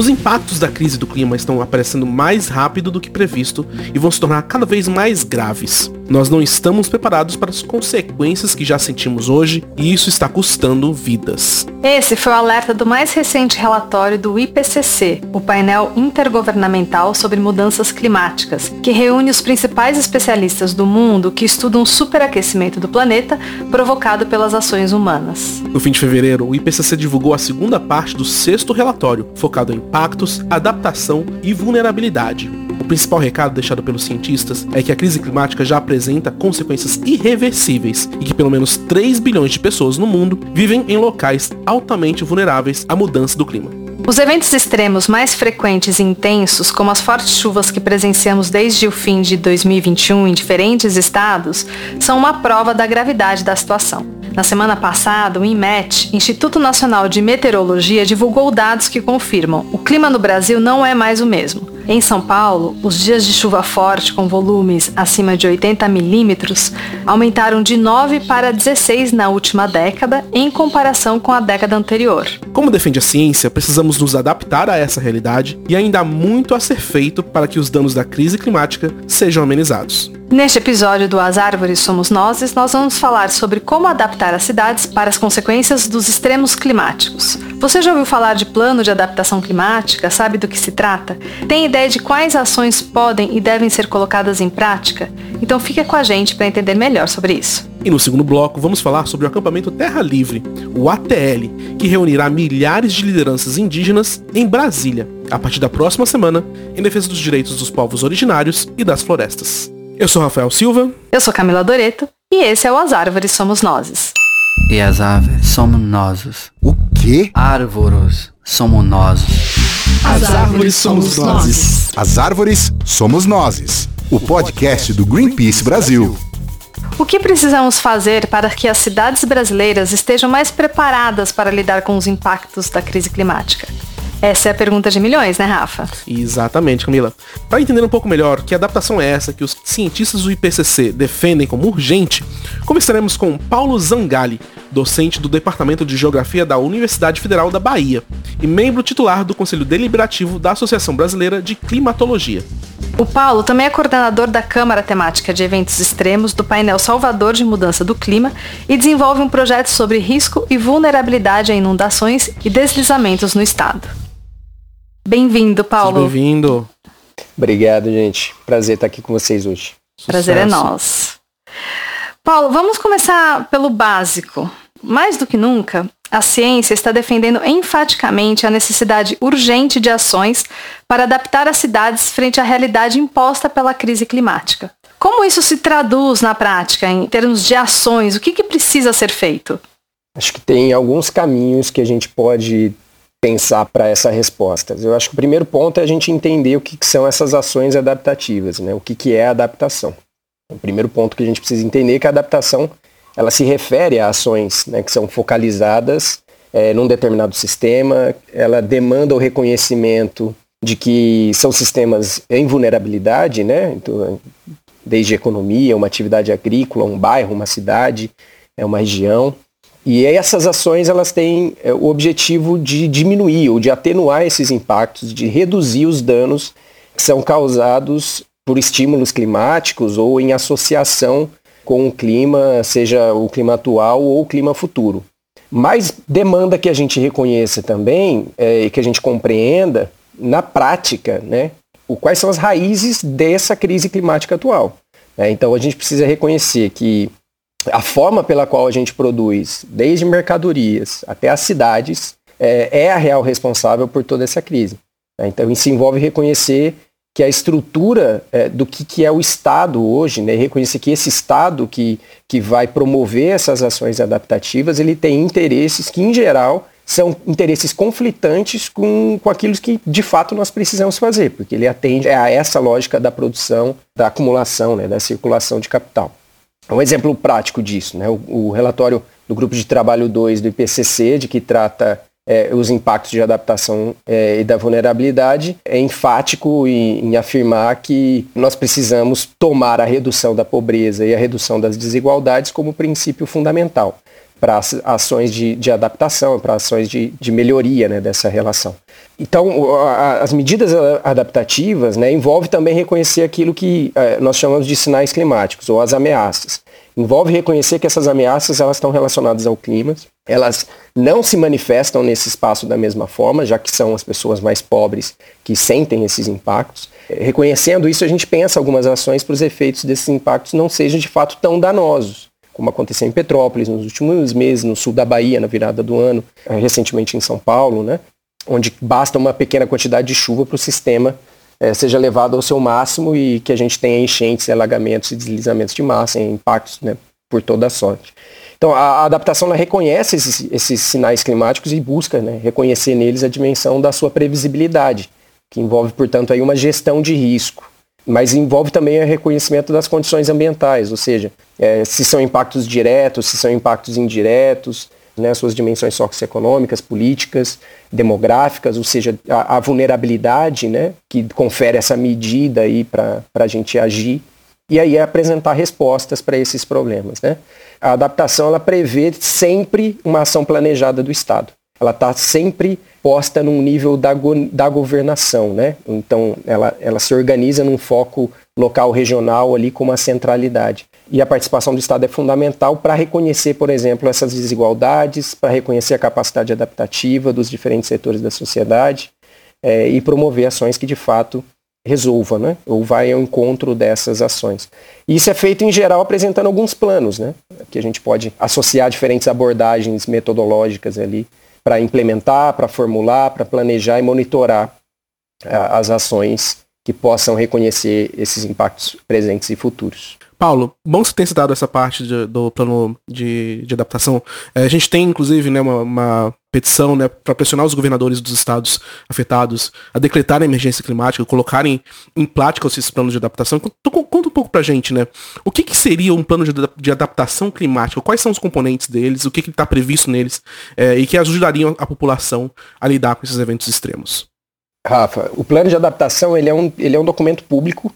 Os impactos da crise do clima estão aparecendo mais rápido do que previsto e vão se tornar cada vez mais graves. Nós não estamos preparados para as consequências que já sentimos hoje e isso está custando vidas. Esse foi o alerta do mais recente relatório do IPCC, o painel intergovernamental sobre mudanças climáticas, que reúne os principais especialistas do mundo que estudam o superaquecimento do planeta provocado pelas ações humanas. No fim de fevereiro, o IPCC divulgou a segunda parte do sexto relatório, focado em impactos, adaptação e vulnerabilidade. Principal recado deixado pelos cientistas é que a crise climática já apresenta consequências irreversíveis e que pelo menos 3 bilhões de pessoas no mundo vivem em locais altamente vulneráveis à mudança do clima. Os eventos extremos mais frequentes e intensos, como as fortes chuvas que presenciamos desde o fim de 2021 em diferentes estados, são uma prova da gravidade da situação. Na semana passada, o INMET, Instituto Nacional de Meteorologia, divulgou dados que confirmam o clima no Brasil não é mais o mesmo. Em São Paulo, os dias de chuva forte com volumes acima de 80 milímetros aumentaram de 9 para 16 na última década, em comparação com a década anterior. Como defende a ciência, precisamos nos adaptar a essa realidade e ainda há muito a ser feito para que os danos da crise climática sejam amenizados. Neste episódio do As Árvores Somos Nós, nós vamos falar sobre como adaptar as cidades para as consequências dos extremos climáticos. Você já ouviu falar de plano de adaptação climática? Sabe do que se trata? Tem ideia de quais ações podem e devem ser colocadas em prática? Então fica com a gente para entender melhor sobre isso. E no segundo bloco, vamos falar sobre o acampamento Terra Livre, o ATL, que reunirá milhares de lideranças indígenas em Brasília, a partir da próxima semana, em defesa dos direitos dos povos originários e das florestas. Eu sou Rafael Silva. Eu sou Camila Doreto. E esse é o As Árvores Somos Nozes. E as árvores somos nós. O quê? Árvores somos nós. As árvores somos nós. As árvores somos nós. O podcast do Greenpeace Brasil. O que precisamos fazer para que as cidades brasileiras estejam mais preparadas para lidar com os impactos da crise climática? Essa é a pergunta de milhões, né, Rafa? Exatamente, Camila. Para entender um pouco melhor que adaptação é essa que os cientistas do IPCC defendem como urgente, conversaremos com Paulo Zangali, docente do Departamento de Geografia da Universidade Federal da Bahia e membro titular do Conselho Deliberativo da Associação Brasileira de Climatologia. O Paulo também é coordenador da Câmara Temática de Eventos Extremos do painel Salvador de Mudança do Clima e desenvolve um projeto sobre risco e vulnerabilidade a inundações e deslizamentos no estado. Bem-vindo, Paulo. Bem-vindo. Obrigado, gente. Prazer estar aqui com vocês hoje. Prazer é nosso. Paulo, vamos começar pelo básico. Mais do que nunca, a ciência está defendendo enfaticamente a necessidade urgente de ações para adaptar as cidades frente à realidade imposta pela crise climática. Como isso se traduz na prática, em termos de ações? O que, que precisa ser feito? Acho que tem alguns caminhos que a gente pode pensar para essa resposta. Eu acho que o primeiro ponto é a gente entender o que, que são essas ações adaptativas, né? o que, que é adaptação. O primeiro ponto que a gente precisa entender é que a adaptação ela se refere a ações né, que são focalizadas é, num determinado sistema, ela demanda o reconhecimento de que são sistemas em vulnerabilidade, né? Então, desde economia, uma atividade agrícola, um bairro, uma cidade, é uma região. E essas ações elas têm é, o objetivo de diminuir ou de atenuar esses impactos, de reduzir os danos que são causados por estímulos climáticos ou em associação com o clima, seja o clima atual ou o clima futuro. Mas demanda que a gente reconheça também é, e que a gente compreenda na prática, né, o, quais são as raízes dessa crise climática atual. Né? Então a gente precisa reconhecer que a forma pela qual a gente produz, desde mercadorias até as cidades, é, é a real responsável por toda essa crise. Né? Então, isso envolve reconhecer que a estrutura é, do que, que, é o Estado hoje, né? reconhecer que esse Estado que, que vai promover essas ações adaptativas, ele tem interesses que, em geral, são interesses conflitantes com, com aquilo que, de fato, nós precisamos fazer, porque ele atende a essa lógica da produção, da acumulação, né? da circulação de capital. Um exemplo prático disso, né? o, o relatório do Grupo de Trabalho 2 do IPCC, de que trata é, os impactos de adaptação é, e da vulnerabilidade, é enfático em, em, afirmar que nós precisamos tomar a redução da pobreza e a redução das desigualdades como princípio fundamental. Para ações de, de adaptação, para ações de, de melhoria né, dessa relação. Então, a, as medidas adaptativas né, envolve também reconhecer aquilo que é, nós chamamos de sinais climáticos, ou as ameaças. Envolve reconhecer que essas ameaças elas estão relacionadas ao clima, elas não se manifestam nesse espaço da mesma forma, já que são as pessoas mais pobres que sentem esses impactos. Reconhecendo isso, a gente pensa algumas ações para os efeitos desses impactos não sejam de fato tão danosos como aconteceu em Petrópolis nos últimos meses, no sul da Bahia, na virada do ano, eh, recentemente em São Paulo, né? onde basta uma pequena quantidade de chuva para o sistema é, seja levado ao seu máximo e que a gente tenha enchentes, alagamentos e deslizamentos de massa, impactos né, por toda a sorte. Então, a, a adaptação ela reconhece esses, esses, sinais climáticos e busca né, reconhecer neles a dimensão da sua previsibilidade, que envolve, portanto, aí uma gestão de risco mas envolve também o reconhecimento das condições ambientais, ou seja, é, se são impactos diretos, se são impactos indiretos, né, suas dimensões socioeconômicas, políticas, demográficas, ou seja, a, a vulnerabilidade né, que confere essa medida para a gente agir, e aí é apresentar respostas para esses problemas. Né? A adaptação ela prevê sempre uma ação planejada do Estado ela está sempre posta num nível da, da governação, né? Então, ela, ela se organiza num foco local, regional, ali com uma centralidade. E a participação do Estado é fundamental para reconhecer, por exemplo, essas desigualdades, para reconhecer a capacidade adaptativa dos diferentes setores da sociedade é, e promover ações que, de fato, resolva, né? ou vai ao encontro dessas ações. E isso é feito, em geral, apresentando alguns planos, né? que a gente pode associar diferentes abordagens metodológicas ali para implementar, para formular, para planejar e monitorar as ações que possam reconhecer esses impactos presentes e futuros. Paulo, bom você ter citado essa parte de, do plano de, de adaptação. É, a gente tem, inclusive, né, uma, uma petição né, para pressionar os governadores dos estados afetados a decretarem a emergência climática, colocarem em prática esses planos de adaptação. Conta um pouco para a gente, né? O que, que seria um plano de, de, adaptação climática? Quais são os componentes deles? O que está previsto neles? É, e que ajudariam a população a lidar com esses eventos extremos? Rafa, o plano de adaptação ele é um, ele é um documento público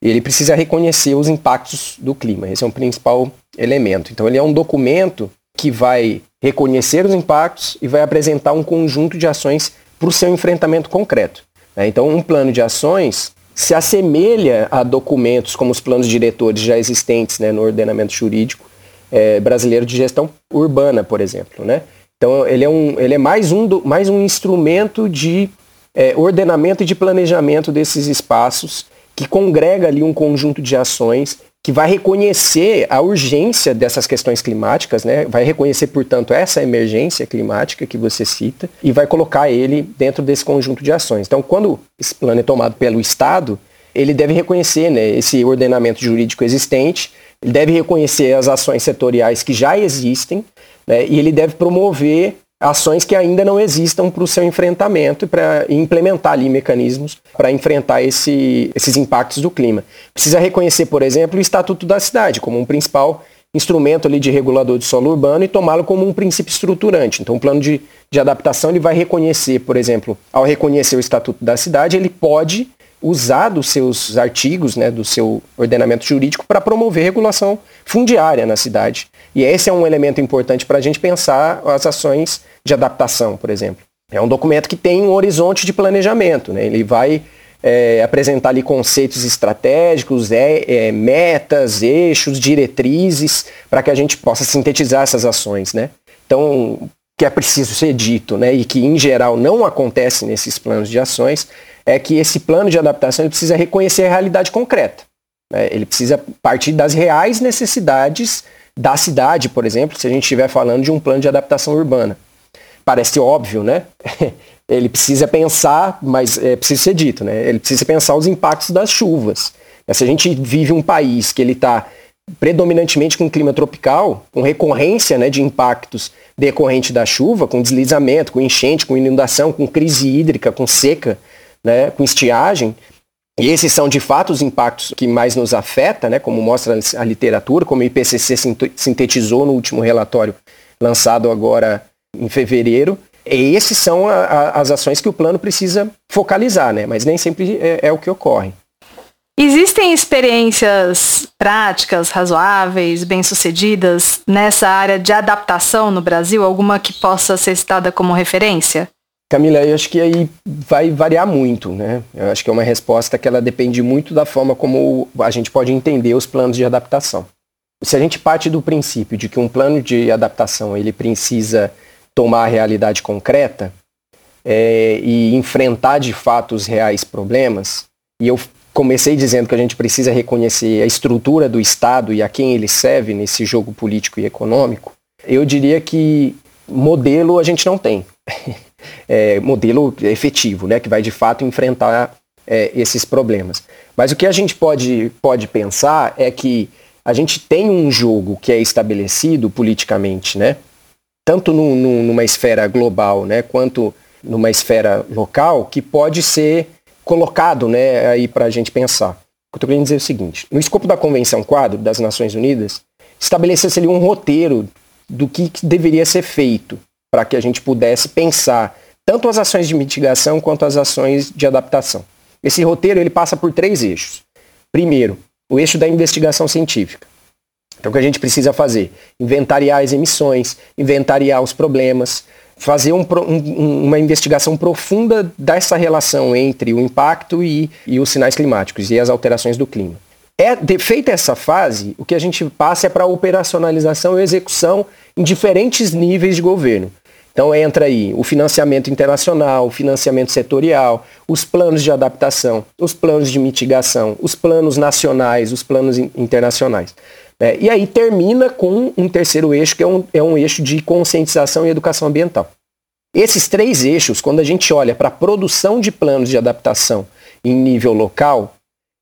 ele precisa reconhecer os impactos do clima. Esse é o principal elemento. Então, ele é um documento que vai reconhecer os impactos e vai apresentar um conjunto de ações para o seu enfrentamento concreto. Né? Então, um plano de ações se assemelha a documentos como os planos diretores já existentes né, no ordenamento jurídico é, brasileiro de gestão urbana, por exemplo. Né? Então, ele é, um, ele é mais, um mais um instrumento de é, ordenamento e de planejamento desses espaços que congrega ali um conjunto de ações que vai reconhecer a urgência dessas questões climáticas, né? vai reconhecer, portanto, essa emergência climática que você cita e vai colocar ele dentro desse conjunto de ações. Então, quando esse plano é tomado pelo Estado, ele deve reconhecer né, esse ordenamento jurídico existente, ele deve reconhecer as ações setoriais que já existem né, e ele deve promover ações que ainda não existam para o seu enfrentamento e para implementar ali mecanismos para enfrentar esse, esses impactos do clima. Precisa reconhecer, por exemplo, o Estatuto da Cidade como um principal instrumento ali de regulador de solo urbano e tomá-lo como um princípio estruturante. Então, o plano de, de adaptação ele vai reconhecer, por exemplo, ao reconhecer o Estatuto da Cidade, ele pode usar dos seus artigos, né, do seu ordenamento jurídico para promover regulação fundiária na cidade. E esse é um elemento importante para a gente pensar as ações de adaptação, por exemplo. É um documento que tem um horizonte de planejamento, né? ele vai é, apresentar ali conceitos estratégicos, é, é, metas, eixos, diretrizes, para que a gente possa sintetizar essas ações. Né? Então, que é preciso ser dito, né, e que em geral não acontece nesses planos de ações, é que esse plano de adaptação ele precisa reconhecer a realidade concreta. Né? Ele precisa partir das reais necessidades da cidade, por exemplo, se a gente estiver falando de um plano de adaptação urbana. Parece óbvio, né? ele precisa pensar, mas é preciso ser dito, né? Ele precisa pensar os impactos das chuvas. Se a gente vive um país que ele está predominantemente com clima tropical, com recorrência né, de impactos decorrente da chuva, com deslizamento, com enchente, com inundação, com crise hídrica, com seca, né, com estiagem. E esses são de fato os impactos que mais nos afeta, né, como mostra a literatura, como o IPCC sintetizou no último relatório lançado agora em fevereiro. E esses são a, a, as ações que o plano precisa focalizar, né, mas nem sempre é, é o que ocorre. Existem experiências práticas, razoáveis, bem-sucedidas nessa área de adaptação no Brasil? Alguma que possa ser citada como referência? Camila, eu acho que aí vai variar muito, né? Eu acho que é uma resposta que ela depende muito da forma como a gente pode entender os planos de adaptação. Se a gente parte do princípio de que um plano de adaptação ele precisa tomar a realidade concreta é, e enfrentar de fato os reais problemas, e eu comecei dizendo que a gente precisa reconhecer a estrutura do Estado e a quem ele serve nesse jogo político e econômico, eu diria que modelo a gente não tem. é, modelo efetivo, né, que vai de fato enfrentar é, esses problemas. Mas o que a gente pode, pode pensar é que a gente tem um jogo que é estabelecido politicamente, né, tanto no, no, numa esfera global né, quanto numa esfera local, que pode ser colocado né, aí para a gente pensar. O que eu estou querendo dizer é o seguinte: no escopo da Convenção Quadro das Nações Unidas, estabeleceu-se ali um roteiro do que, que deveria ser feito para que a gente pudesse pensar tanto as ações de mitigação quanto as ações de adaptação. Esse roteiro ele passa por três eixos. Primeiro, o eixo da investigação científica. Então, o que a gente precisa fazer? Inventariar as emissões, inventariar os problemas, fazer um, um, uma investigação profunda dessa relação entre o impacto e, e os sinais climáticos e as alterações do clima. É, de, feita essa fase, o que a gente passa é para a operacionalização e execução em diferentes níveis de governo. Então entra aí o financiamento internacional, o financiamento setorial, os planos de adaptação, os planos de mitigação, os planos nacionais, os planos internacionais. É, e aí termina com um terceiro eixo, que é um, é um eixo de conscientização e educação ambiental. Esses três eixos, quando a gente olha para a produção de planos de adaptação em nível local,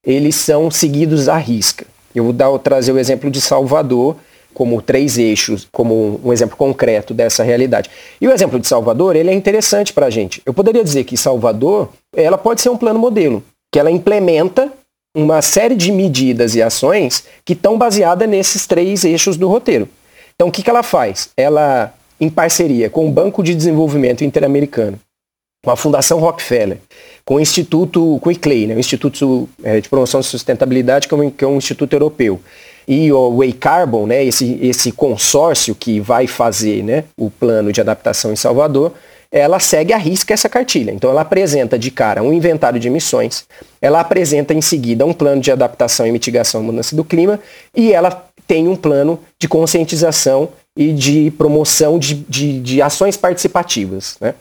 eles são seguidos à risca. Eu vou dar, trazer o exemplo de Salvador como três eixos, como um exemplo concreto dessa realidade. E o exemplo de Salvador, ele é interessante para a gente. Eu poderia dizer que Salvador, ela pode ser um plano modelo, que ela implementa uma série de medidas e ações que estão baseadas nesses três eixos do roteiro. Então, o que, que ela faz? Ela, em parceria com o Banco de Desenvolvimento Interamericano, com a Fundação Rockefeller, com o Instituto, com o ICLEI, né, o Instituto é, de Promoção de Sustentabilidade, que é, que é um instituto europeu, e o Way Carbon, né, esse, esse consórcio que vai fazer né, o plano de adaptação em Salvador, ela segue a risca essa cartilha. Então ela apresenta de cara um inventário de emissões, ela apresenta em seguida um plano de adaptação e mitigação à mudança do clima e ela tem um plano de conscientização e de promoção de, de, de ações participativas. Né?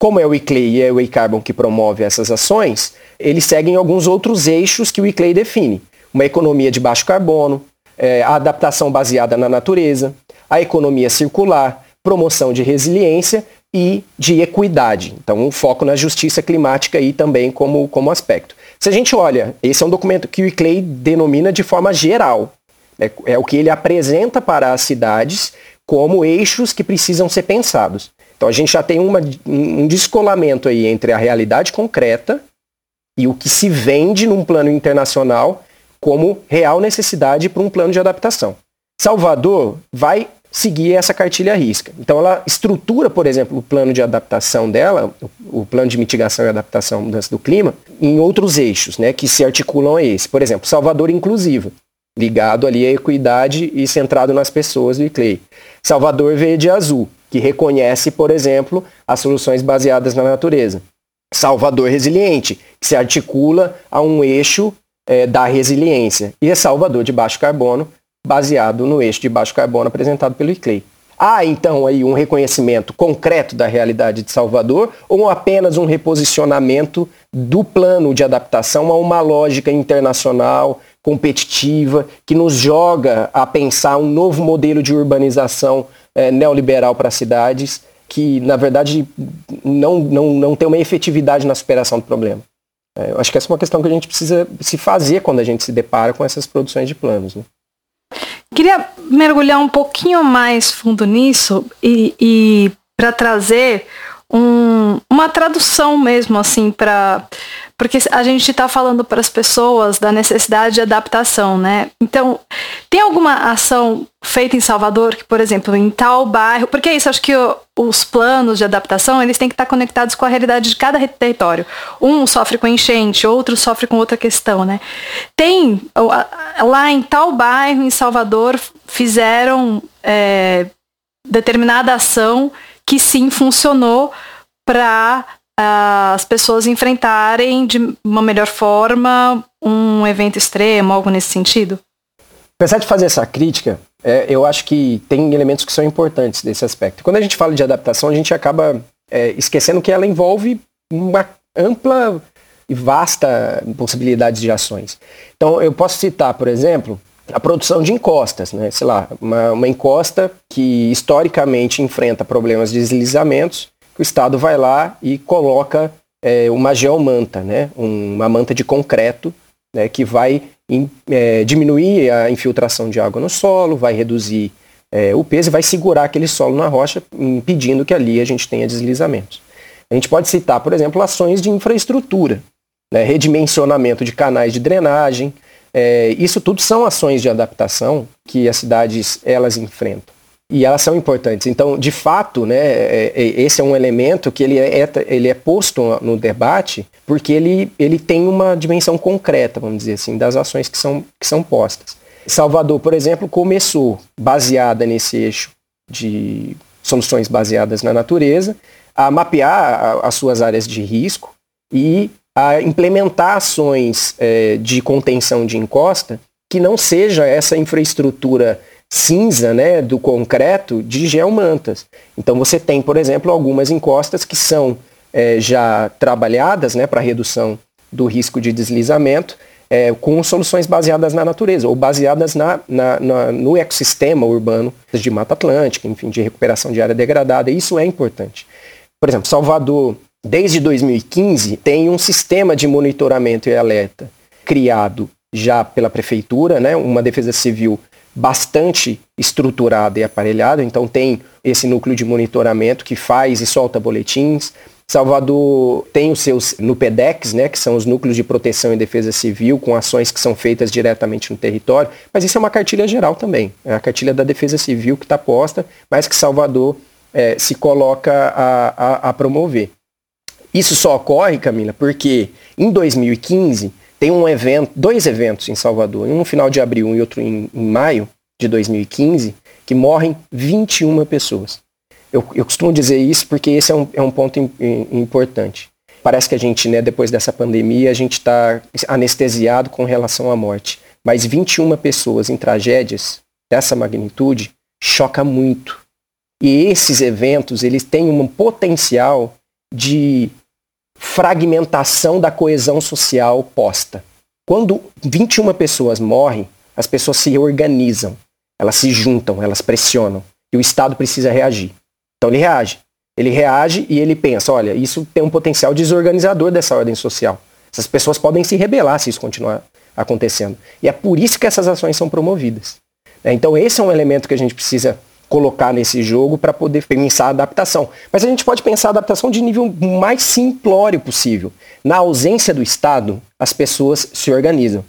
Como é o ICLEI e é o iCarbon que promove essas ações, eles seguem alguns outros eixos que o ICLEI define. Uma economia de baixo carbono, é, a adaptação baseada na natureza, a economia circular, promoção de resiliência e de equidade. Então, um foco na justiça climática aí também como, como aspecto. Se a gente olha, esse é um documento que o ICLEI denomina de forma geral. É, é o que ele apresenta para as cidades como eixos que precisam ser pensados. Então a gente já tem uma, um descolamento aí entre a realidade concreta e o que se vende num plano internacional como real necessidade para um plano de adaptação. Salvador vai seguir essa cartilha risca. Então ela estrutura, por exemplo, o plano de adaptação dela, o plano de mitigação e adaptação à mudança do clima, em outros eixos, né, que se articulam a esse. Por exemplo, Salvador inclusiva, ligado ali à equidade e centrado nas pessoas do ICLEI. Salvador verde azul, que reconhece, por exemplo, as soluções baseadas na natureza. Salvador resiliente, que se articula a um eixo é, da resiliência. E é Salvador de baixo carbono, baseado no eixo de baixo carbono apresentado pelo ICLEI. Há então aí um reconhecimento concreto da realidade de Salvador ou apenas um reposicionamento do plano de adaptação a uma lógica internacional competitiva que nos joga a pensar um novo modelo de urbanização é, neoliberal para as cidades que na verdade não, não, não tem uma efetividade na superação do problema. É, eu acho que essa é uma questão que a gente precisa se fazer quando a gente se depara com essas produções de planos. Né? Queria mergulhar um pouquinho mais fundo nisso e, e para trazer um, uma tradução mesmo, assim, para. Porque a gente está falando para as pessoas da necessidade de adaptação, né? Então, tem alguma ação feito em Salvador, que, por exemplo, em tal bairro, porque é isso, acho que o, os planos de adaptação, eles têm que estar conectados com a realidade de cada território. Um sofre com enchente, outro sofre com outra questão, né? Tem, lá em tal bairro, em Salvador, fizeram é, determinada ação que sim funcionou para as pessoas enfrentarem de uma melhor forma um evento extremo, algo nesse sentido? Apesar de fazer essa crítica, é, eu acho que tem elementos que são importantes desse aspecto. Quando a gente fala de adaptação, a gente acaba é, esquecendo que ela envolve uma ampla e vasta possibilidade de ações. Então, eu posso citar, por exemplo, a produção de encostas, né? sei lá, uma, uma encosta que historicamente enfrenta problemas de deslizamentos, o Estado vai lá e coloca é, uma geomanta, né? uma manta de concreto né? que vai in, é, diminuir a infiltração de água no solo, vai reduzir é, o peso e vai segurar aquele solo na rocha, impedindo que ali a gente tenha deslizamentos. A gente pode citar, por exemplo, ações de infraestrutura, né? redimensionamento de canais de drenagem, é, isso tudo são ações de adaptação que as cidades elas enfrentam. E elas são importantes. Então, de fato, né, é, é, esse é um elemento que ele é, ele é posto no debate porque ele, ele tem uma dimensão concreta, vamos dizer assim, das ações que são, que são postas. Salvador, por exemplo, começou baseada nesse eixo de soluções baseadas na natureza, a mapear as suas áreas de risco e a implementar ações é, de contenção de encosta que não seja essa infraestrutura cinza né, do concreto de geomantas. Então você tem, por exemplo, algumas encostas que são é, já trabalhadas né, para redução do risco de deslizamento é, com soluções baseadas na natureza ou baseadas na, na, na, no ecossistema urbano de Mata Atlântica, enfim, de recuperação de área degradada. Isso é importante. Por exemplo, Salvador desde 2015, tem um sistema de monitoramento e alerta criado já pela prefeitura, né, uma defesa civil bastante estruturada e aparelhada, então tem esse núcleo de monitoramento que faz e solta boletins. Salvador tem os seus NUPEDEX, né, que são os núcleos de proteção e defesa civil, com ações que são feitas diretamente no território, mas isso é uma cartilha geral também, é a cartilha da defesa civil que está posta, mas que Salvador é, se coloca a, a, a promover. Isso só ocorre, Camila, porque em 2015 tem um evento, dois eventos em Salvador, um no final de abril e outro em, em maio de 2015, que morrem 21 pessoas. Eu, eu costumo dizer isso porque esse é um, é um ponto in, in, importante. Parece que a gente, né, depois dessa pandemia, a gente está anestesiado com relação à morte. Mas 21 pessoas em tragédias dessa magnitude choca muito. E esses eventos, eles têm um potencial de fragmentação da coesão social posta. Quando 21 pessoas morrem, as pessoas se organizam, elas se juntam, elas pressionam. E o Estado precisa reagir. Então ele reage. Ele reage e ele pensa, olha, isso tem um potencial desorganizador dessa ordem social. Essas pessoas podem se rebelar se isso continuar acontecendo. E é por isso que essas ações são promovidas. Então esse é um elemento que a gente precisa colocar nesse jogo para poder pensar a adaptação. Mas a gente pode pensar a adaptação de nível mais simplório possível. Na ausência do Estado, as pessoas se organizam.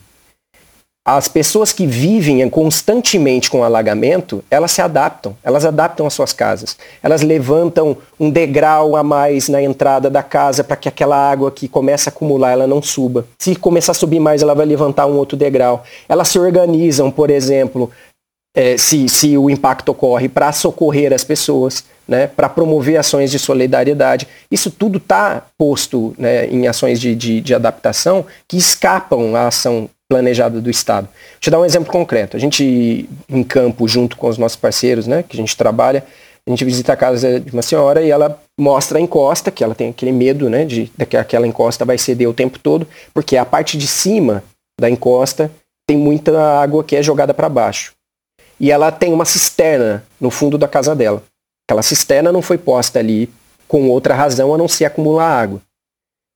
As pessoas que vivem constantemente com alagamento, elas se adaptam, elas adaptam as suas casas. Elas levantam um degrau a mais na entrada da casa para que aquela água que começa a acumular, ela não suba. Se começar a subir mais, ela vai levantar um outro degrau. Elas se organizam, por exemplo, é, se, se o impacto ocorre, para socorrer as pessoas, né, para promover ações de solidariedade. Isso tudo está posto né, em ações de, de, de, adaptação que escapam à ação planejada do Estado. Vou te dar um exemplo concreto. A gente, em campo, junto com os nossos parceiros, né, que a gente trabalha, a gente visita a casa de uma senhora e ela mostra a encosta, que ela tem aquele medo né, de, de que aquela encosta vai ceder o tempo todo, porque a parte de cima da encosta tem muita água que é jogada para baixo e ela tem uma cisterna no fundo da casa dela. Aquela cisterna não foi posta ali com outra razão a não ser acumular água.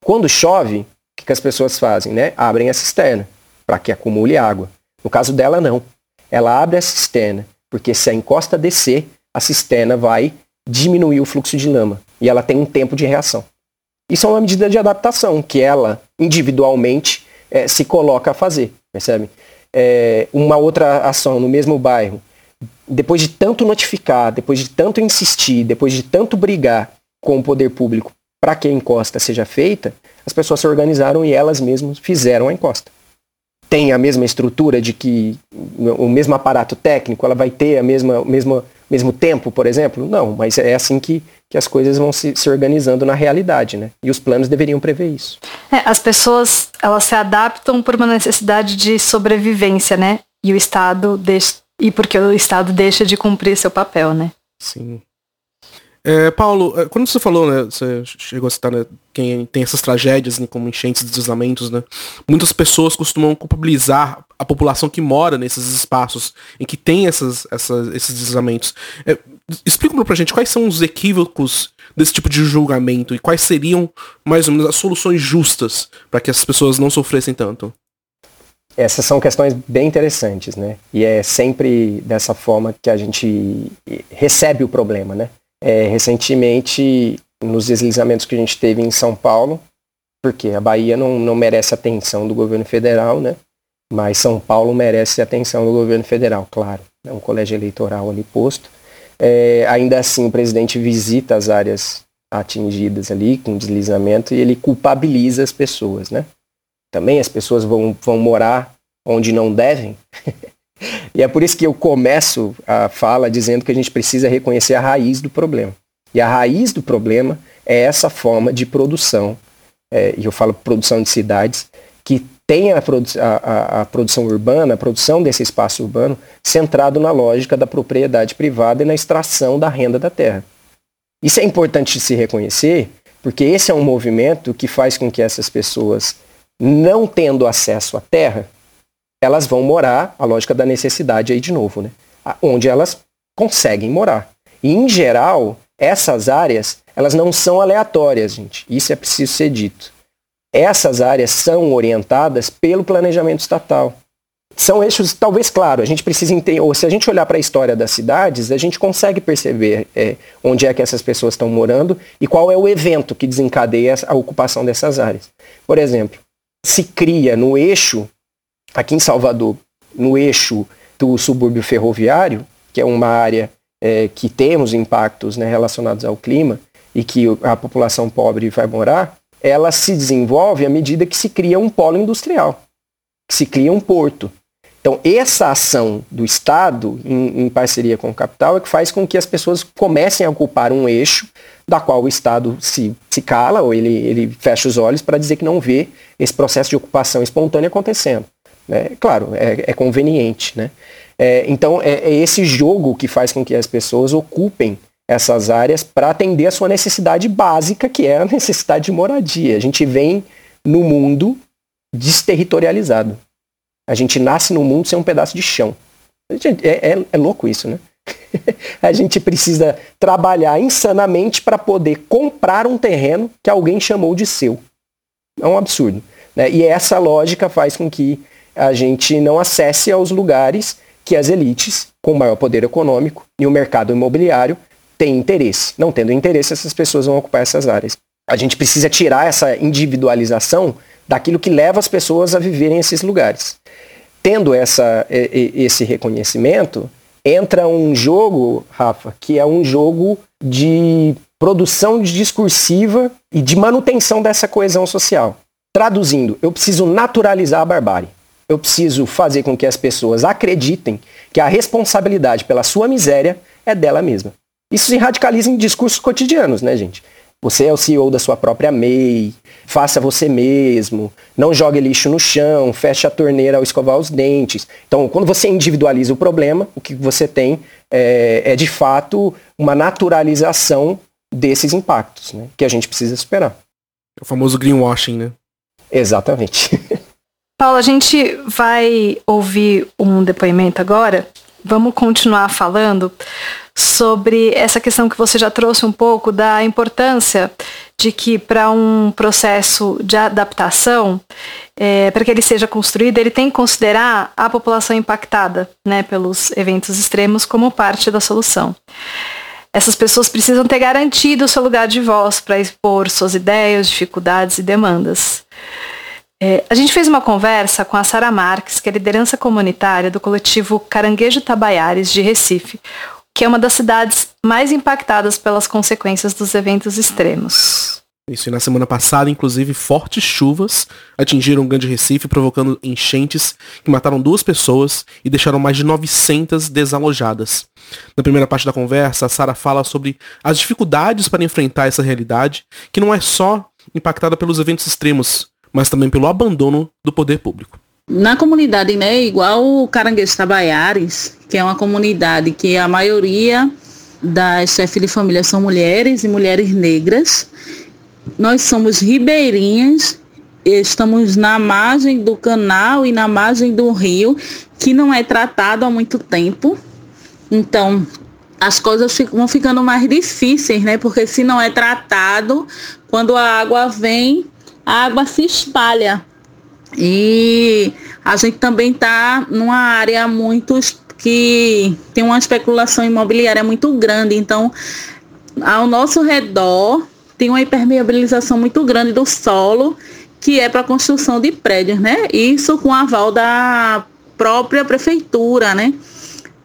Quando chove, o que, que as pessoas fazem? Né? Abrem a cisterna para que acumule água. No caso dela, não. Ela abre a cisterna, porque se a encosta descer, a cisterna vai diminuir o fluxo de lama. E ela tem um tempo de reação. Isso é uma medida de adaptação que ela, individualmente, é, se coloca a fazer, percebe? É, uma outra ação no mesmo bairro, depois de tanto notificar, depois de tanto insistir, depois de tanto brigar com o poder público para que a encosta seja feita, as pessoas se organizaram e elas mesmas fizeram a encosta. Tem a mesma estrutura de que o mesmo aparato técnico, ela vai ter a mesma, mesma mesmo tempo, por exemplo? Não, mas é assim que, que as coisas vão se, se organizando na realidade, né? E os planos deveriam prever isso. É, as pessoas, elas se adaptam por uma necessidade de sobrevivência, né? E o Estado deixa, e porque o Estado deixa de cumprir seu papel, né? Sim. É, Paulo, é, quando você falou, né, você chegou a citar, né, quem tem essas tragédias, né, como enchentes, deslizamentos, né, muitas pessoas costumam culpabilizar a população que mora nesses espaços em que tem essas, essas, esses deslizamentos. É, explica pra gente quais são os equívocos desse tipo de julgamento e quais seriam, mais ou menos, as soluções justas para que essas pessoas não sofressem tanto. Essas são questões bem interessantes, né? E é sempre dessa forma que a gente recebe o problema, né? É, recentemente, nos deslizamentos que a gente teve em São Paulo, porque a Bahia não, não merece atenção do governo federal, né? Mas São Paulo merece atenção do governo federal, claro. É um colégio eleitoral ali posto. É, ainda assim, o presidente visita as áreas atingidas ali com deslizamento e ele culpabiliza as pessoas, né? Também as pessoas vão, vão morar onde não devem. e é por isso que eu começo a fala dizendo que a gente precisa reconhecer a raiz do problema. E a raiz do problema é essa forma de produção, é, e eu falo produção de cidades, que tem a, produ a, a, produção urbana, a produção desse espaço urbano, centrado na lógica da propriedade privada e na extração da renda da terra. Isso é importante se reconhecer, porque esse é um movimento que faz com que essas pessoas, não tendo acesso à terra, elas vão morar, a lógica da necessidade aí de novo, né? onde elas conseguem morar. E, em geral, essas áreas, elas não são aleatórias, gente. Isso é preciso ser dito essas áreas são orientadas pelo planejamento estatal. São eixos, talvez, claro, a gente precisa entender, ou se a gente olhar para a história das cidades, a gente consegue perceber é, onde é que essas pessoas estão morando e qual é o evento que desencadeia a ocupação dessas áreas. Por exemplo, se cria no eixo, aqui em Salvador, no eixo do subúrbio ferroviário, que é uma área é, que temos impactos né, relacionados ao clima e que a população pobre vai morar, ela se desenvolve à medida que se cria um polo industrial, que se cria um porto. Então, essa ação do Estado, em, em, parceria com o capital, é que faz com que as pessoas comecem a ocupar um eixo da qual o Estado se, se cala, ou ele, ele fecha os olhos para dizer que não vê esse processo de ocupação espontânea acontecendo. Né? Claro, é, é conveniente. Né? É, então, é, é esse jogo que faz com que as pessoas ocupem essas áreas para atender a sua necessidade básica, que é a necessidade de moradia. A gente vem no mundo desterritorializado. A gente nasce no mundo sem um pedaço de chão. É, é, é louco isso, né? a gente precisa trabalhar insanamente para poder comprar um terreno que alguém chamou de seu. É um absurdo. Né? E essa lógica faz com que a gente não acesse aos lugares que as elites, com maior poder econômico, e o mercado imobiliário tem interesse. Não tendo interesse, essas pessoas vão ocupar essas áreas. A gente precisa tirar essa individualização daquilo que leva as pessoas a viverem esses lugares. Tendo essa, esse reconhecimento, entra um jogo, Rafa, que é um jogo de produção discursiva e de manutenção dessa coesão social. Traduzindo, eu preciso naturalizar a barbárie. Eu preciso fazer com que as pessoas acreditem que a responsabilidade pela sua miséria é dela mesma. Isso se radicaliza em discursos cotidianos, né, gente? Você é o CEO da sua própria MEI, faça você mesmo, não jogue lixo no chão, feche a torneira ao escovar os dentes. Então, quando você individualiza o problema, o que você tem é, é de fato uma naturalização desses impactos, né, que a gente precisa superar. É o famoso greenwashing, né? Exatamente. Paulo, a gente vai ouvir um depoimento agora. Vamos continuar falando sobre essa questão que você já trouxe um pouco da importância de que para um processo de adaptação, é, para que ele seja construído, ele tem que considerar a população impactada né, pelos eventos extremos como parte da solução. Essas pessoas precisam ter garantido o seu lugar de voz para expor suas ideias, dificuldades e demandas. É, a gente fez uma conversa com a Sara Marques, que é liderança comunitária do coletivo Caranguejo Tabaiares de Recife, que é uma das cidades mais impactadas pelas consequências dos eventos extremos. Isso, e na semana passada, inclusive, fortes chuvas atingiram o Grande Recife, provocando enchentes que mataram duas pessoas e deixaram mais de 900 desalojadas. Na primeira parte da conversa, a Sara fala sobre as dificuldades para enfrentar essa realidade, que não é só impactada pelos eventos extremos, mas também pelo abandono do poder público. Na comunidade, né, igual o Caranguejo Tabaiares, que é uma comunidade que a maioria das chefes de família são mulheres e mulheres negras, nós somos ribeirinhas, estamos na margem do canal e na margem do rio, que não é tratado há muito tempo. Então, as coisas vão ficando mais difíceis, né? Porque se não é tratado, quando a água vem, a água se espalha. E a gente também está numa área muito que tem uma especulação imobiliária muito grande. Então, ao nosso redor tem uma impermeabilização muito grande do solo, que é para a construção de prédios, né? Isso com aval da própria prefeitura, né?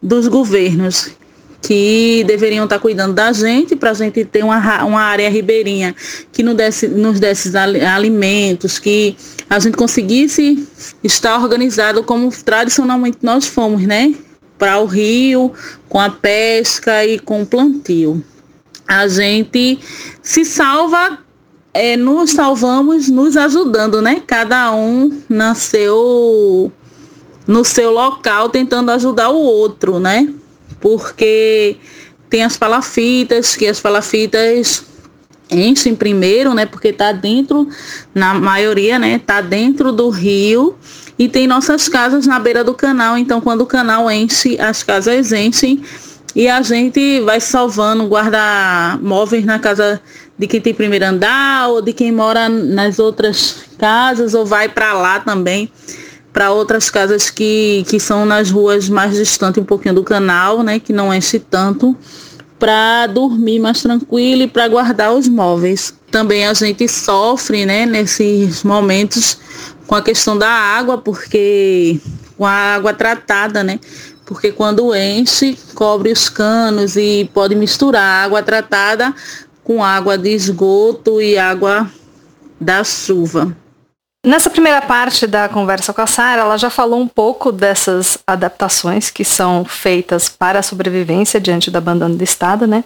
Dos governos que deveriam estar tá cuidando da gente para a gente ter uma, uma área ribeirinha que nos desse, nos desse alimentos, que a gente conseguisse estar organizado como tradicionalmente nós fomos, né? Para o rio, com a pesca e com o plantio a gente se salva, é, nos salvamos nos ajudando, né? Cada um nasceu no seu local tentando ajudar o outro, né? Porque tem as palafitas, que as palafitas enchem primeiro, né? Porque tá dentro, na maioria, né? Tá dentro do rio e tem nossas casas na beira do canal. Então, quando o canal enche, as casas enchem e a gente vai salvando guarda-móveis na casa de quem tem primeiro andar ou de quem mora nas outras casas ou vai para lá também para outras casas que, que são nas ruas mais distantes um pouquinho do canal, né, que não enche tanto, para dormir mais tranquilo e para guardar os móveis. Também a gente sofre, né, nesses momentos com a questão da água, porque com a água tratada, né? porque quando enche, cobre os canos e pode misturar água tratada com água de esgoto e água da chuva. Nessa primeira parte da conversa com a Sara, ela já falou um pouco dessas adaptações que são feitas para a sobrevivência diante do abandono do Estado, né?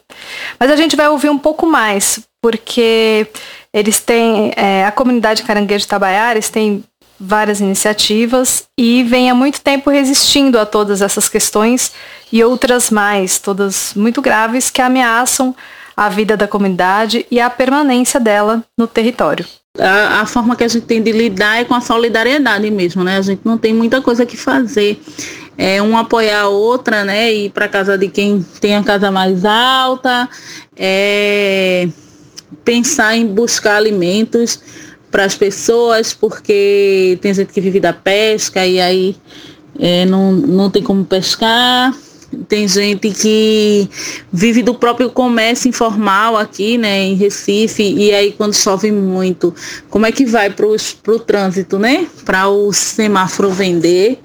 Mas a gente vai ouvir um pouco mais, porque eles têm, é, a comunidade Caranguejo Tabaiares tem várias iniciativas e vem há muito tempo resistindo a todas essas questões e outras mais, todas muito graves, que ameaçam a vida da comunidade e a permanência dela no território. A, a, forma que a gente tem de lidar é com a solidariedade mesmo, né? A gente não tem muita coisa que fazer. É um apoiar a outra, né? Ir para casa de quem tem a casa mais alta, é pensar em buscar alimentos para as pessoas, porque tem gente que vive da pesca e aí é, não, não tem como pescar. Tem gente que vive do próprio comércio informal aqui, né, em Recife, e aí quando chove muito, como é que vai para o trânsito, né? Para o semáforo vender.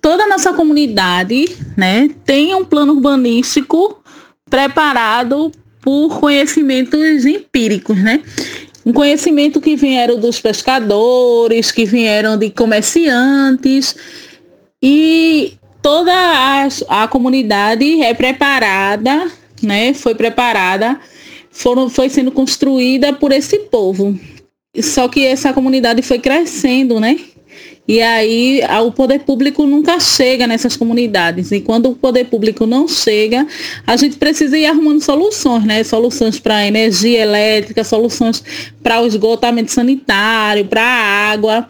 Toda a nossa comunidade, né, tem um plano urbanístico preparado por conhecimentos empíricos, né? um conhecimento que vieram dos pescadores, que vieram de comerciantes e toda a, a comunidade é preparada, né? Foi preparada, foram, foi sendo construída por esse povo. Só que essa comunidade foi crescendo, né? E aí o poder público nunca chega nessas comunidades. E quando o poder público não chega, a gente precisa ir arrumando soluções, né? Soluções para energia elétrica, soluções para o esgotamento sanitário, para a água.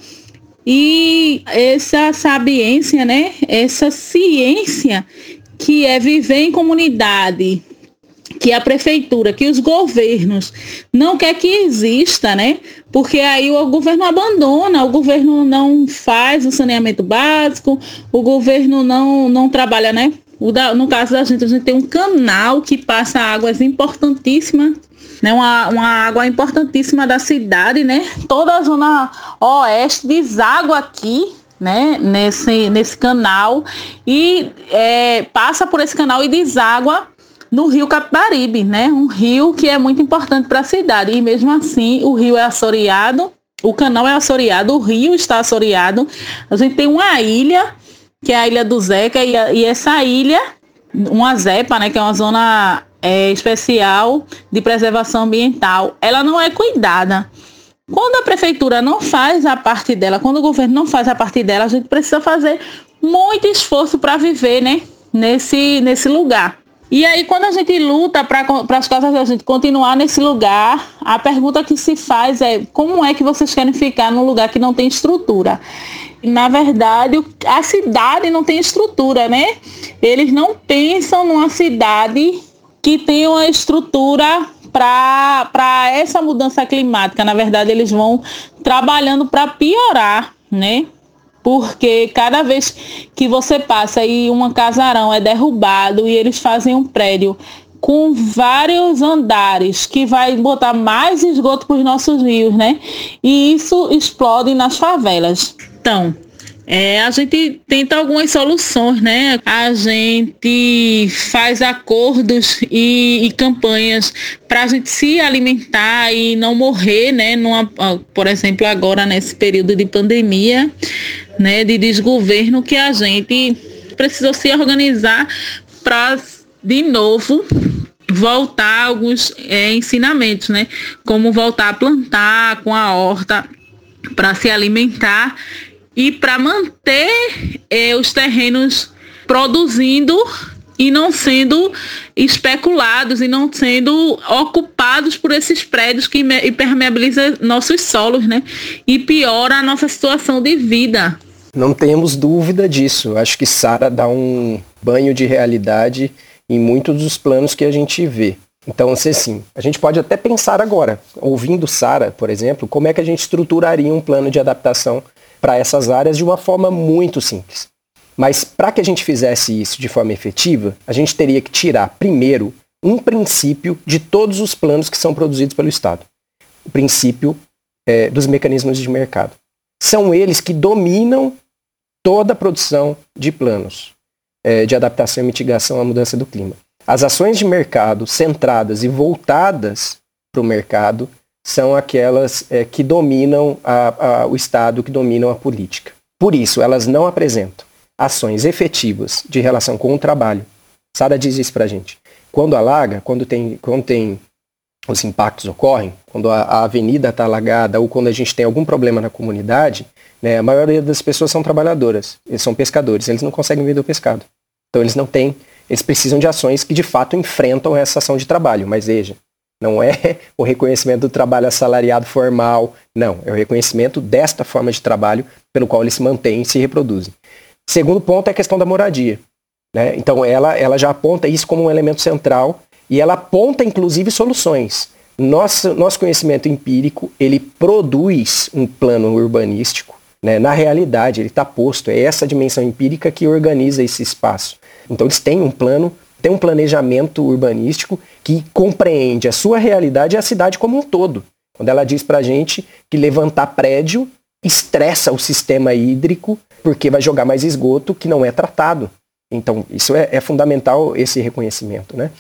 E essa sabiência, né? Essa ciência que é viver em comunidade, que a prefeitura, que os governos não quer que exista, né? Porque aí o governo abandona, o governo não faz o saneamento básico, o governo não, não trabalha, né? no caso da gente, a gente tem um canal que passa águas importantíssimas né? Uma, uma água importantíssima da cidade, né? Toda a zona oeste deságua aqui, né? Nesse, nesse canal e é, passa por esse canal e deságua no rio Capibaribe, né? Um rio que é muito importante para a cidade. E mesmo assim, o rio é assoreado, o canal é assoreado, o rio está assoreado. A gente tem uma ilha, que é a Ilha do Zeca, e, a, e essa ilha, uma ZEPA, né? Que é uma zona é, especial de preservação ambiental, ela não é cuidada. Quando a prefeitura não faz a parte dela, quando o governo não faz a parte dela, a gente precisa fazer muito esforço para viver, né? Nesse, nesse lugar. E aí, quando a gente luta para as casas da gente continuar nesse lugar, a pergunta que se faz é como é que vocês querem ficar num lugar que não tem estrutura? Na verdade, a cidade não tem estrutura, né? Eles não pensam numa cidade que tenha uma estrutura para essa mudança climática. Na verdade, eles vão trabalhando para piorar, né? Porque cada vez que você passa e um casarão é derrubado e eles fazem um prédio com vários andares que vai botar mais esgoto para os nossos rios, né? E isso explode nas favelas. Então, é, a gente tenta algumas soluções, né? A gente faz acordos e, e campanhas para a gente se alimentar e não morrer, né? Numa, por exemplo, agora nesse período de pandemia, né? De desgoverno que a gente precisou se organizar para de novo voltar alguns é, ensinamentos, né? Como voltar a plantar com a horta para se alimentar e para manter eh, os terrenos produzindo e não sendo especulados e não sendo ocupados por esses prédios que impermeabilizam nossos solos, né? E piora a nossa situação de vida. Não temos dúvida disso. Acho que Sara dá um banho de realidade em muitos dos planos que a gente vê. Então, assim, a gente pode até pensar agora, ouvindo Sara, por exemplo, como é que a gente estruturaria um plano de adaptação para essas áreas de uma forma muito simples. Mas para que a gente fizesse isso de forma efetiva, a gente teria que tirar, primeiro, um princípio de todos os planos que são produzidos pelo Estado. O princípio é, dos mecanismos de mercado. São eles que dominam toda a produção de planos é, de adaptação e mitigação à mudança do clima. As ações de mercado centradas e voltadas para o mercado são aquelas é, que dominam a, a, o Estado, que dominam a política. Por isso, elas não apresentam ações efetivas de relação com o trabalho. Sara diz isso para a gente. Quando alaga, quando tem, quando tem os impactos ocorrem, quando a, a avenida está alagada ou quando a gente tem algum problema na comunidade, né, a maioria das pessoas são trabalhadoras, eles são pescadores, eles não conseguem vender o pescado. Então eles não têm, eles precisam de ações que de fato enfrentam essa ação de trabalho. Mas veja, não é o reconhecimento do trabalho assalariado formal, não. É o reconhecimento desta forma de trabalho pelo qual eles se mantêm e se reproduzem. Segundo ponto é a questão da moradia. Né? Então ela, ela já aponta isso como um elemento central e ela aponta inclusive soluções. Nosso, nosso conhecimento empírico, ele produz um plano urbanístico. Né? Na realidade, ele está posto. É essa dimensão empírica que organiza esse espaço. Então eles têm um plano tem um planejamento urbanístico que compreende a sua realidade e a cidade como um todo. Quando ela diz para gente que levantar prédio estressa o sistema hídrico porque vai jogar mais esgoto que não é tratado. Então, isso é, é fundamental, esse reconhecimento. Né?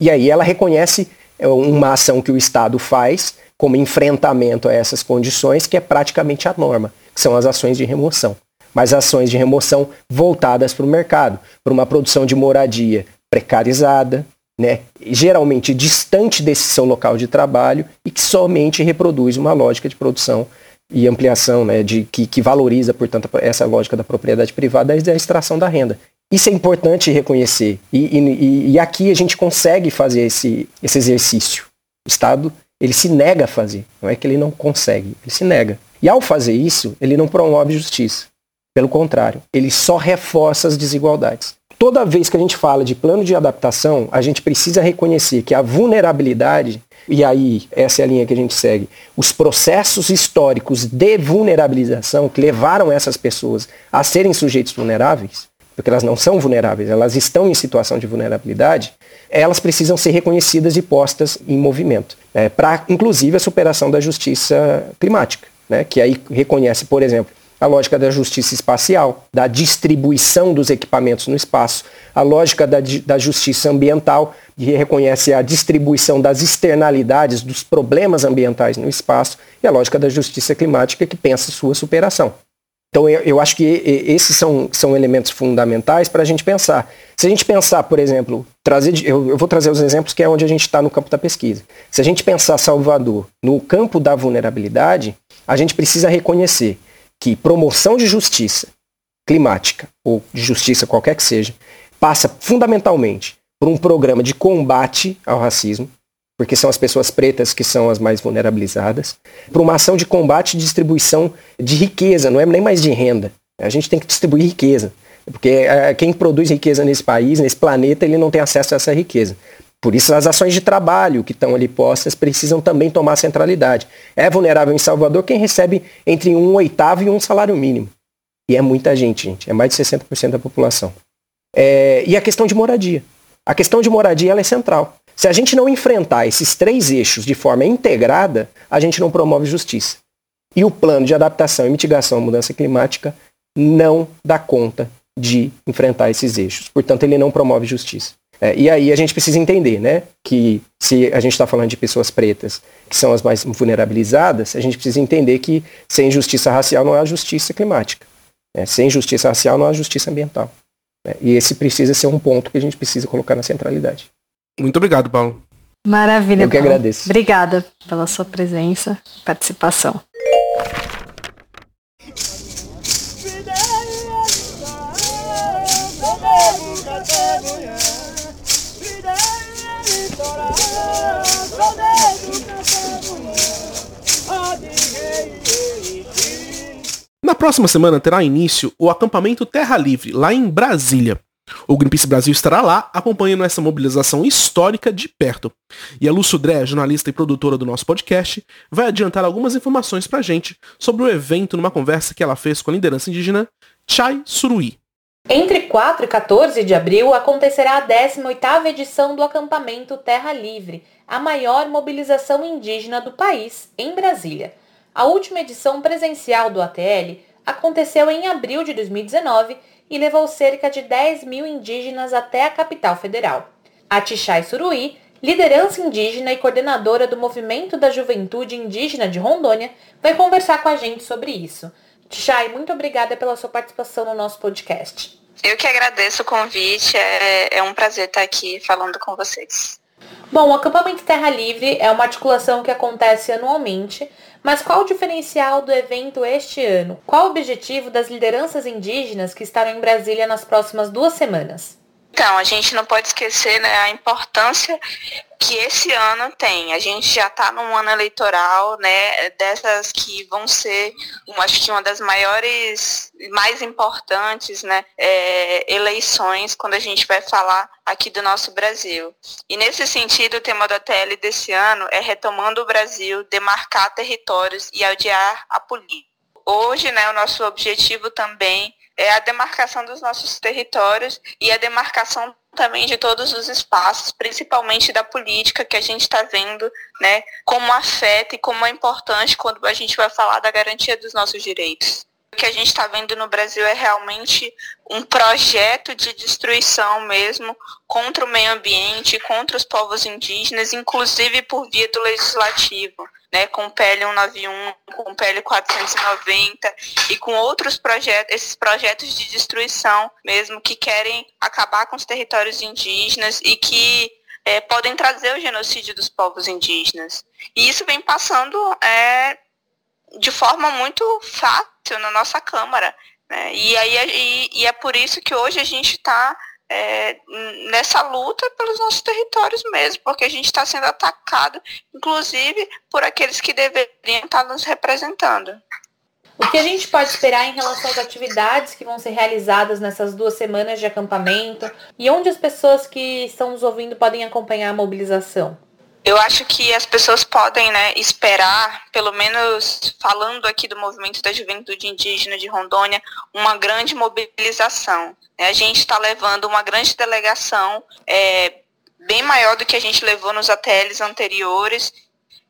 E aí ela reconhece é, uma ação que o Estado faz como enfrentamento a essas condições, que é praticamente a norma, que são as ações de remoção. Mas ações de remoção voltadas para o mercado, para uma produção de moradia precarizada, né, geralmente distante desse seu local de trabalho e que somente reproduz uma lógica de produção e ampliação, né, de, que, que valoriza, portanto, essa lógica da propriedade privada e da extração da renda. Isso é importante reconhecer. E, e, e aqui a gente consegue fazer esse, esse exercício. O Estado ele se nega a fazer. Não é que ele não consegue, ele se nega. E ao fazer isso, ele não promove justiça. Pelo contrário, ele só reforça as desigualdades toda vez que a gente fala de plano de adaptação, a gente precisa reconhecer que a vulnerabilidade, e aí essa é a linha que a gente segue, os processos históricos de vulnerabilização que levaram essas pessoas a serem sujeitos vulneráveis, porque elas não são vulneráveis, elas estão em situação de vulnerabilidade, elas precisam ser reconhecidas e postas em movimento, é, para inclusive a superação da justiça climática, né, que aí reconhece, por exemplo, a lógica da justiça espacial, da distribuição dos equipamentos no espaço, a lógica da, da justiça ambiental, que reconhece a distribuição das externalidades, dos problemas ambientais no espaço, e a lógica da justiça climática, que pensa sua superação. Então eu, eu acho que esses são, são elementos fundamentais para a gente pensar. Se a gente pensar, por exemplo, trazer, eu, eu vou trazer os exemplos que é onde a gente está no campo da pesquisa. Se a gente pensar Salvador no campo da vulnerabilidade, a gente precisa reconhecer que promoção de justiça climática, ou de justiça qualquer que seja, passa fundamentalmente por um programa de combate ao racismo, porque são as pessoas pretas que são as mais vulnerabilizadas, por uma ação de combate e distribuição de riqueza, não é nem mais de renda. A gente tem que distribuir riqueza, porque é, quem produz riqueza nesse país, nesse planeta, ele não tem acesso a essa riqueza. Por isso, as ações de trabalho que estão ali postas precisam também tomar centralidade. É vulnerável em Salvador quem recebe entre um oitavo e um salário mínimo. E é muita gente, gente. É mais de 60% da população. É, e a questão de moradia. A questão de moradia é central. Se a gente não enfrentar esses três eixos de forma integrada, a gente não promove justiça. E o plano de adaptação e mitigação à mudança climática não dá conta de enfrentar esses eixos. Portanto, ele não promove justiça. É, e aí a gente precisa entender, né, que se a gente está falando de pessoas pretas, que são as mais vulnerabilizadas, a gente precisa entender que sem justiça racial não há justiça climática. Né? Sem justiça racial não há justiça ambiental. Né? E esse precisa ser um ponto que a gente precisa colocar na centralidade. Muito obrigado, Paulo. Maravilha. Eu que Paulo. agradeço. Obrigada pela sua presença e participação. Na próxima semana terá início o acampamento Terra Livre, lá em Brasília. O Greenpeace Brasil estará lá acompanhando essa mobilização histórica de perto. E a Lu Sudré, jornalista e produtora do nosso podcast, vai adiantar algumas informações pra gente sobre o evento numa conversa que ela fez com a liderança indígena Chai Suruí. Entre 4 e 14 de abril acontecerá a 18ª edição do acampamento Terra Livre, a maior mobilização indígena do país, em Brasília. A última edição presencial do ATL aconteceu em abril de 2019 e levou cerca de 10 mil indígenas até a capital federal. A Tixai Suruí, liderança indígena e coordenadora do Movimento da Juventude Indígena de Rondônia, vai conversar com a gente sobre isso. Tixai, muito obrigada pela sua participação no nosso podcast. Eu que agradeço o convite, é, é um prazer estar aqui falando com vocês. Bom, o acampamento Terra Livre é uma articulação que acontece anualmente, mas qual o diferencial do evento este ano? Qual o objetivo das lideranças indígenas que estarão em Brasília nas próximas duas semanas? Então, a gente não pode esquecer né, a importância que esse ano tem. A gente já está num ano eleitoral, né, dessas que vão ser, uma, acho que uma das maiores, mais importantes, né, é, eleições quando a gente vai falar aqui do nosso Brasil. E nesse sentido, o tema da TL desse ano é retomando o Brasil, demarcar territórios e adiar a política. Hoje, né, o nosso objetivo também é a demarcação dos nossos territórios e a demarcação também de todos os espaços, principalmente da política que a gente está vendo, né, como afeta e como é importante quando a gente vai falar da garantia dos nossos direitos. O que a gente está vendo no Brasil é realmente um projeto de destruição mesmo contra o meio ambiente, contra os povos indígenas, inclusive por via do legislativo né, com o PL 191, com o PL 490 e com outros projetos, esses projetos de destruição mesmo que querem acabar com os territórios indígenas e que é, podem trazer o genocídio dos povos indígenas. E isso vem passando é, de forma muito fácil na nossa Câmara. Né? E, aí, e, e é por isso que hoje a gente está é, nessa luta pelos nossos territórios mesmo, porque a gente está sendo atacado, inclusive, por aqueles que deveriam estar nos representando. O que a gente pode esperar em relação às atividades que vão ser realizadas nessas duas semanas de acampamento e onde as pessoas que estão nos ouvindo podem acompanhar a mobilização? Eu acho que as pessoas podem né, esperar, pelo menos falando aqui do movimento da juventude indígena de Rondônia, uma grande mobilização. A gente está levando uma grande delegação, é, bem maior do que a gente levou nos ATLs anteriores.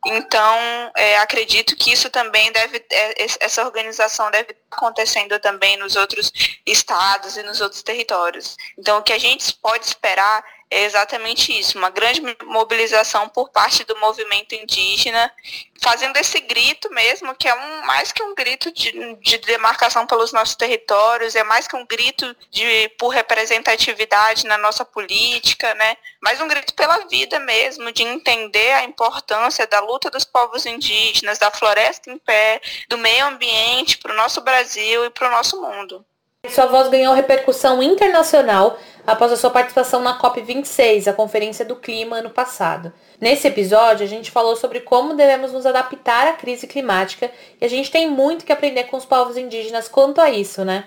Então, é, acredito que isso também deve, é, essa organização deve estar acontecendo também nos outros estados e nos outros territórios. Então, o que a gente pode esperar é exatamente isso, uma grande mobilização por parte do movimento indígena, fazendo esse grito mesmo, que é um, mais que um grito de, de demarcação pelos nossos territórios, é mais que um grito de, por representatividade na nossa política, né? mas um grito pela vida mesmo, de entender a importância da luta dos povos indígenas, da floresta em pé, do meio ambiente para o nosso Brasil e para o nosso mundo. Sua voz ganhou repercussão internacional após a sua participação na COP26, a Conferência do Clima, ano passado. Nesse episódio, a gente falou sobre como devemos nos adaptar à crise climática e a gente tem muito que aprender com os povos indígenas quanto a isso, né?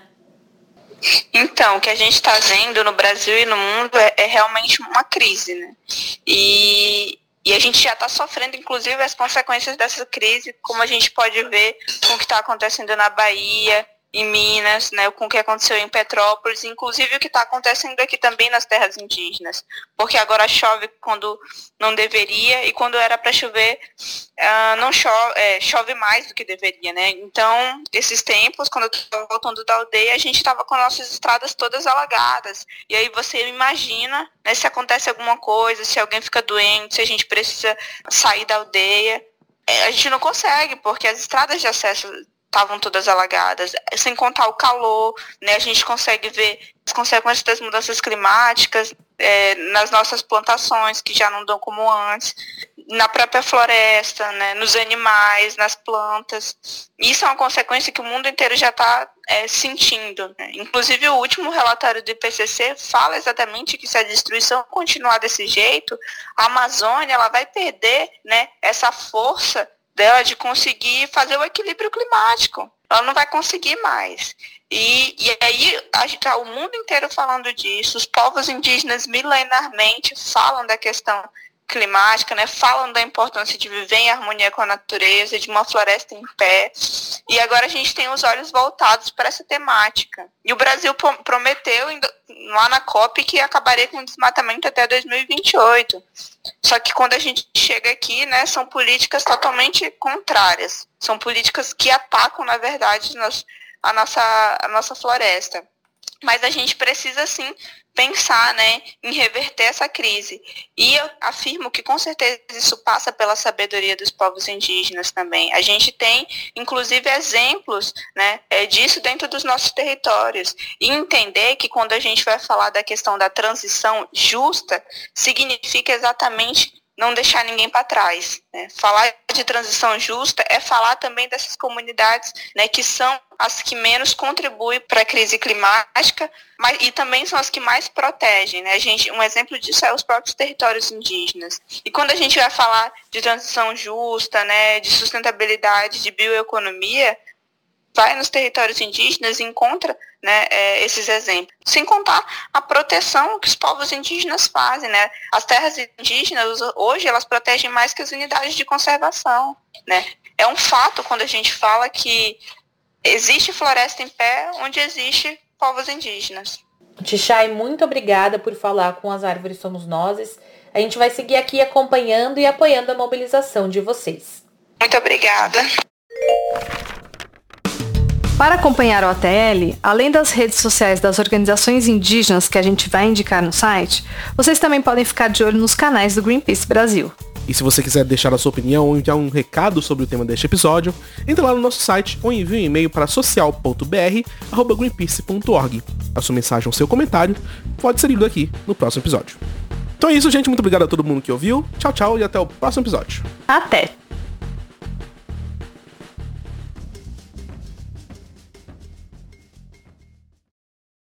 Então, o que a gente está vendo no Brasil e no mundo é, é realmente uma crise, né? E, e a gente já está sofrendo, inclusive, as consequências dessa crise, como a gente pode ver com o que está acontecendo na Bahia, em Minas, né, com o que aconteceu em Petrópolis, inclusive o que está acontecendo aqui também nas terras indígenas, porque agora chove quando não deveria e quando era para chover uh, não chove, é, chove mais do que deveria, né? Então esses tempos, quando eu estava voltando da aldeia, a gente estava com nossas estradas todas alagadas e aí você imagina, né, se acontece alguma coisa, se alguém fica doente, se a gente precisa sair da aldeia, é, a gente não consegue, porque as estradas de acesso estavam todas alagadas, sem contar o calor, né? A gente consegue ver as consequências das mudanças climáticas é, nas nossas plantações, que já não dão como antes, na própria floresta, né? nos animais, nas plantas. Isso é uma consequência que o mundo inteiro já está é, sentindo. Né? Inclusive, o último relatório do IPCC fala exatamente que se a destruição continuar desse jeito, a Amazônia ela vai perder né, essa força dela de conseguir fazer o equilíbrio climático. Ela não vai conseguir mais. E, e aí está o mundo inteiro falando disso, os povos indígenas milenarmente falam da questão climática, né, falam da importância de viver em harmonia com a natureza, de uma floresta em pé. E agora a gente tem os olhos voltados para essa temática. E o Brasil prometeu lá na COP que acabaria com o desmatamento até 2028. Só que quando a gente chega aqui, né, são políticas totalmente contrárias. São políticas que atacam, na verdade, a nossa, a nossa floresta. Mas a gente precisa sim pensar né, em reverter essa crise. E eu afirmo que com certeza isso passa pela sabedoria dos povos indígenas também. A gente tem, inclusive, exemplos né, é, disso dentro dos nossos territórios. E entender que quando a gente vai falar da questão da transição justa, significa exatamente não deixar ninguém para trás. Né? Falar de transição justa é falar também dessas comunidades né, que são as que menos contribuem para a crise climática, mas, e também são as que mais protegem. Né? A gente, um exemplo disso é os próprios territórios indígenas. E quando a gente vai falar de transição justa, né, de sustentabilidade, de bioeconomia, vai nos territórios indígenas e encontra né, é, esses exemplos. Sem contar a proteção que os povos indígenas fazem. Né? As terras indígenas, hoje, elas protegem mais que as unidades de conservação. Né? É um fato quando a gente fala que existe floresta em pé onde existe povos indígenas. Tixai, muito obrigada por falar com as árvores Somos Nozes. A gente vai seguir aqui acompanhando e apoiando a mobilização de vocês. Muito obrigada. Para acompanhar o ATL, além das redes sociais das organizações indígenas que a gente vai indicar no site, vocês também podem ficar de olho nos canais do Greenpeace Brasil. E se você quiser deixar a sua opinião ou enviar um recado sobre o tema deste episódio, entre lá no nosso site ou envie um e-mail para social.br@greenpeace.org. A sua mensagem ou seu comentário pode ser lido aqui no próximo episódio. Então é isso, gente. Muito obrigado a todo mundo que ouviu. Tchau, tchau e até o próximo episódio. Até!